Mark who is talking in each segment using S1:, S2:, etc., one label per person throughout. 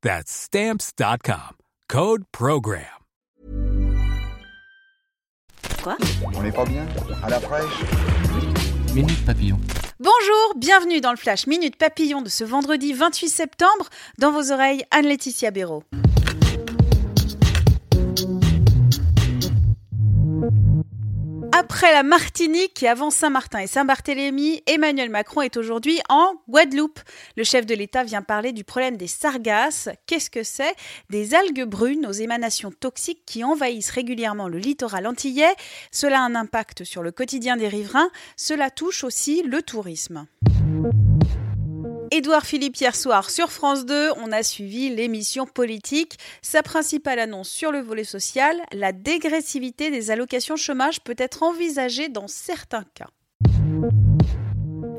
S1: That's Stamps.com. Code PROGRAM.
S2: Quoi
S3: On n'est pas bien À la fraîche
S4: Minute Papillon.
S2: Bonjour, bienvenue dans le Flash Minute Papillon de ce vendredi 28 septembre. Dans vos oreilles, Anne-Laetitia Béraud. Après la Martinique et avant Saint-Martin et Saint-Barthélemy, Emmanuel Macron est aujourd'hui en Guadeloupe. Le chef de l'État vient parler du problème des sargasses. Qu'est-ce que c'est? Des algues brunes aux émanations toxiques qui envahissent régulièrement le littoral antillais. Cela a un impact sur le quotidien des riverains. Cela touche aussi le tourisme. Édouard Philippe hier soir sur France 2, on a suivi l'émission politique. Sa principale annonce sur le volet social, la dégressivité des allocations chômage peut être envisagée dans certains cas.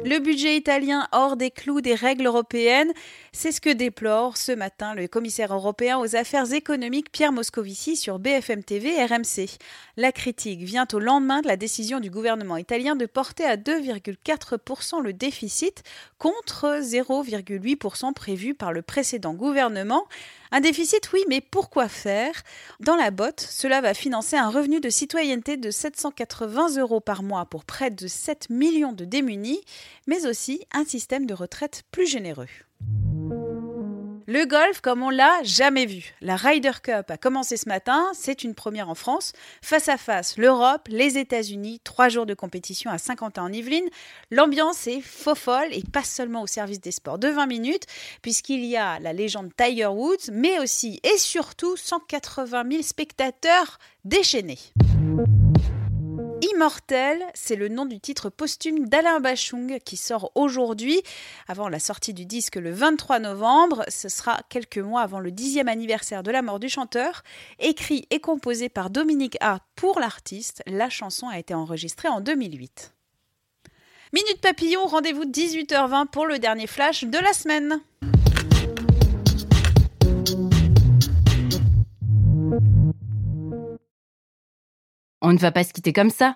S2: Le budget italien hors des clous des règles européennes, c'est ce que déplore ce matin le commissaire européen aux affaires économiques Pierre Moscovici sur BFM TV RMC. La critique vient au lendemain de la décision du gouvernement italien de porter à 2,4% le déficit contre 0,8% prévu par le précédent gouvernement. Un déficit, oui, mais pourquoi faire? Dans la botte, cela va financer un revenu de citoyenneté de 780 euros par mois pour près de 7 millions de démunis, mais aussi un système de retraite plus généreux. Le golf, comme on l'a jamais vu. La Ryder Cup a commencé ce matin, c'est une première en France. Face à face, l'Europe, les États-Unis, trois jours de compétition à Saint-Quentin en Yvelines. L'ambiance est faux folle et pas seulement au service des sports de 20 minutes, puisqu'il y a la légende Tiger Woods, mais aussi et surtout 180 000 spectateurs déchaînés. Immortel, c'est le nom du titre posthume d'Alain Bachung qui sort aujourd'hui, avant la sortie du disque le 23 novembre. Ce sera quelques mois avant le dixième anniversaire de la mort du chanteur. Écrit et composé par Dominique A pour l'artiste, la chanson a été enregistrée en 2008. Minute Papillon, rendez-vous 18h20 pour le dernier flash de la semaine.
S5: On ne va pas se quitter comme ça.